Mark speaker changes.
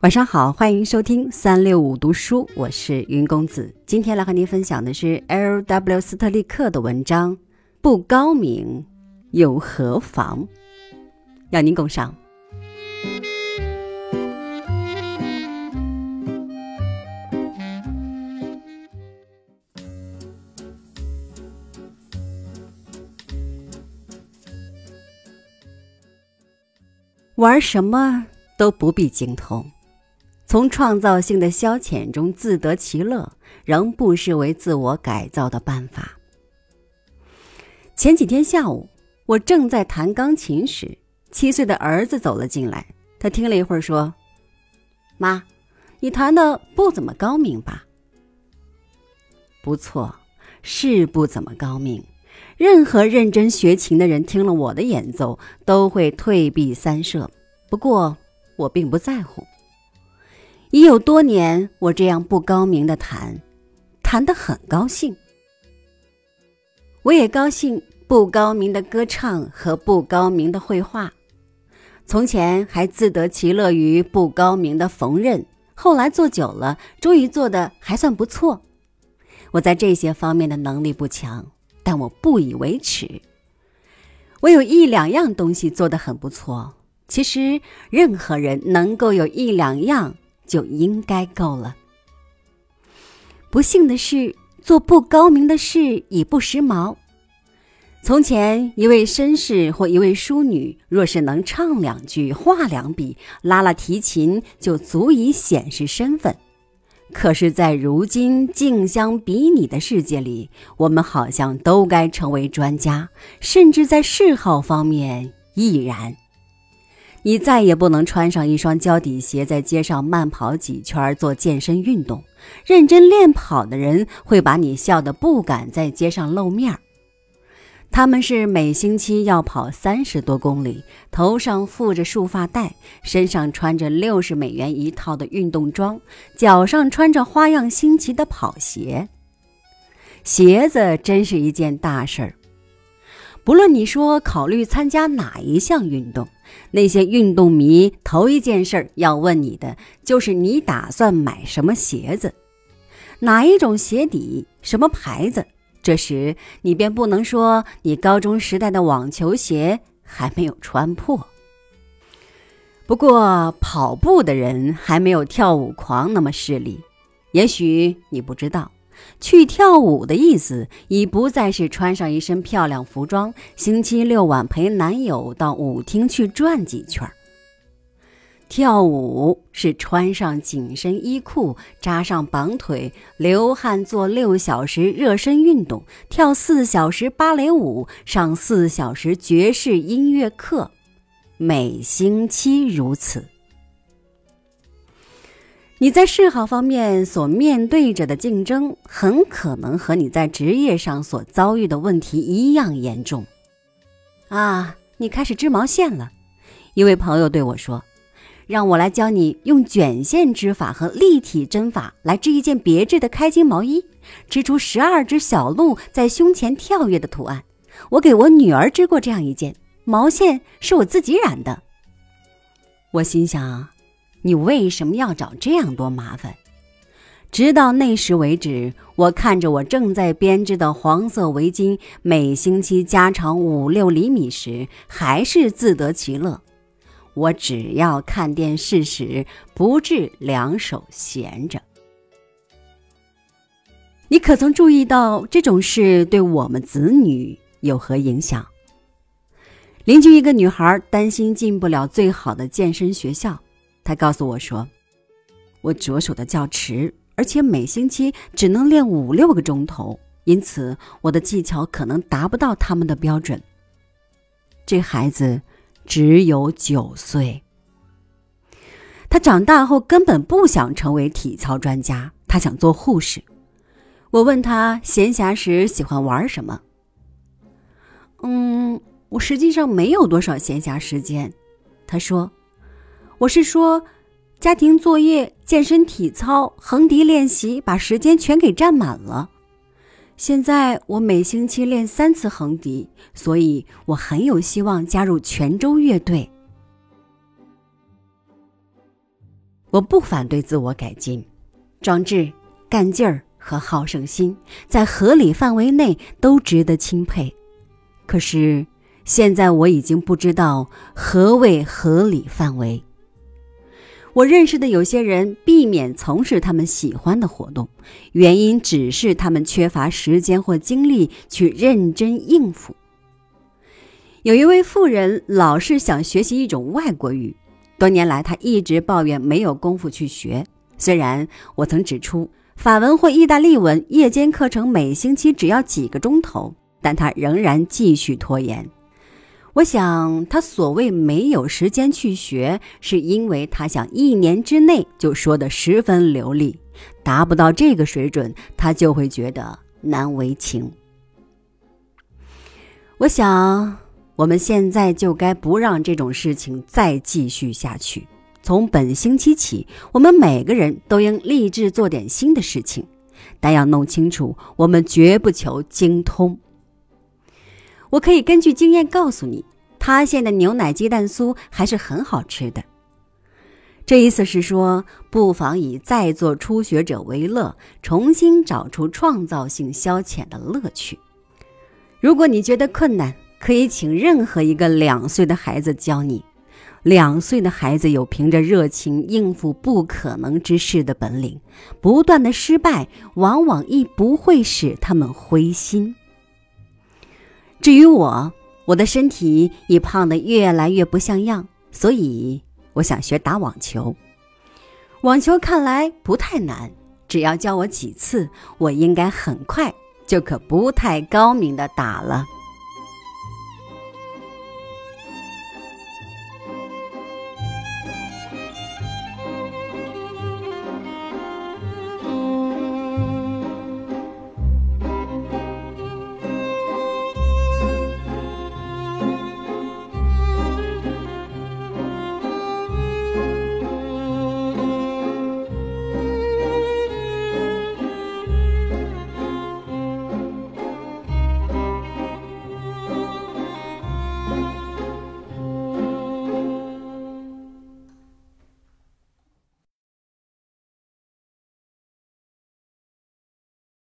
Speaker 1: 晚上好，欢迎收听三六五读书，我是云公子。今天来和您分享的是 L.W. 斯特利克的文章，不高明又何妨？要您共赏。玩什么都不必精通。从创造性的消遣中自得其乐，仍不失为自我改造的办法。前几天下午，我正在弹钢琴时，七岁的儿子走了进来。他听了一会儿，说：“妈，你弹的不怎么高明吧？”“不错，是不怎么高明。任何认真学琴的人听了我的演奏，都会退避三舍。不过，我并不在乎。”已有多年，我这样不高明的弹，弹得很高兴。我也高兴不高明的歌唱和不高明的绘画。从前还自得其乐于不高明的缝纫，后来做久了，终于做的还算不错。我在这些方面的能力不强，但我不以为耻。我有一两样东西做得很不错。其实任何人能够有一两样。就应该够了。不幸的是，做不高明的事已不时髦。从前，一位绅士或一位淑女，若是能唱两句、画两笔、拉拉提琴，就足以显示身份。可是，在如今竞相比拟的世界里，我们好像都该成为专家，甚至在嗜好方面亦然。你再也不能穿上一双胶底鞋在街上慢跑几圈做健身运动。认真练跑的人会把你笑得不敢在街上露面儿。他们是每星期要跑三十多公里，头上附着束发带，身上穿着六十美元一套的运动装，脚上穿着花样新奇的跑鞋。鞋子真是一件大事儿。不论你说考虑参加哪一项运动，那些运动迷头一件事要问你的就是你打算买什么鞋子，哪一种鞋底，什么牌子。这时你便不能说你高中时代的网球鞋还没有穿破。不过跑步的人还没有跳舞狂那么势利，也许你不知道。去跳舞的意思已不再是穿上一身漂亮服装，星期六晚陪男友到舞厅去转几圈。跳舞是穿上紧身衣裤，扎上绑腿，流汗做六小时热身运动，跳四小时芭蕾舞，上四小时爵士音乐课，每星期如此。你在嗜好方面所面对着的竞争，很可能和你在职业上所遭遇的问题一样严重。啊，你开始织毛线了。一位朋友对我说：“让我来教你用卷线织法和立体针法来织一件别致的开襟毛衣，织出十二只小鹿在胸前跳跃的图案。我给我女儿织过这样一件，毛线是我自己染的。”我心想。你为什么要找这样多麻烦？直到那时为止，我看着我正在编织的黄色围巾每星期加长五六厘米时，还是自得其乐。我只要看电视时，不致两手闲着。你可曾注意到这种事对我们子女有何影响？邻居一个女孩担心进不了最好的健身学校。他告诉我说：“我着手的较迟，而且每星期只能练五六个钟头，因此我的技巧可能达不到他们的标准。”这孩子只有九岁，他长大后根本不想成为体操专家，他想做护士。我问他闲暇时喜欢玩什么？嗯，我实际上没有多少闲暇时间，他说。我是说，家庭作业、健身、体操、横笛练习，把时间全给占满了。现在我每星期练三次横笛，所以我很有希望加入泉州乐队。我不反对自我改进，壮志、干劲儿和好胜心在合理范围内都值得钦佩。可是现在我已经不知道何谓合理范围。我认识的有些人避免从事他们喜欢的活动，原因只是他们缺乏时间或精力去认真应付。有一位富人老是想学习一种外国语，多年来他一直抱怨没有功夫去学。虽然我曾指出法文或意大利文夜间课程每星期只要几个钟头，但他仍然继续拖延。我想，他所谓没有时间去学，是因为他想一年之内就说得十分流利，达不到这个水准，他就会觉得难为情。我想。我们现在就该不让这种事情再继续下去。从本星期起，我们每个人都应立志做点新的事情，但要弄清楚，我们绝不求精通。我可以根据经验告诉你，塌陷的牛奶鸡蛋酥还是很好吃的。这意思是说，不妨以在座初学者为乐，重新找出创造性消遣的乐趣。如果你觉得困难，可以请任何一个两岁的孩子教你。两岁的孩子有凭着热情应付不可能之事的本领，不断的失败往往亦不会使他们灰心。至于我，我的身体已胖得越来越不像样，所以我想学打网球。网球看来不太难，只要教我几次，我应该很快就可不太高明的打了。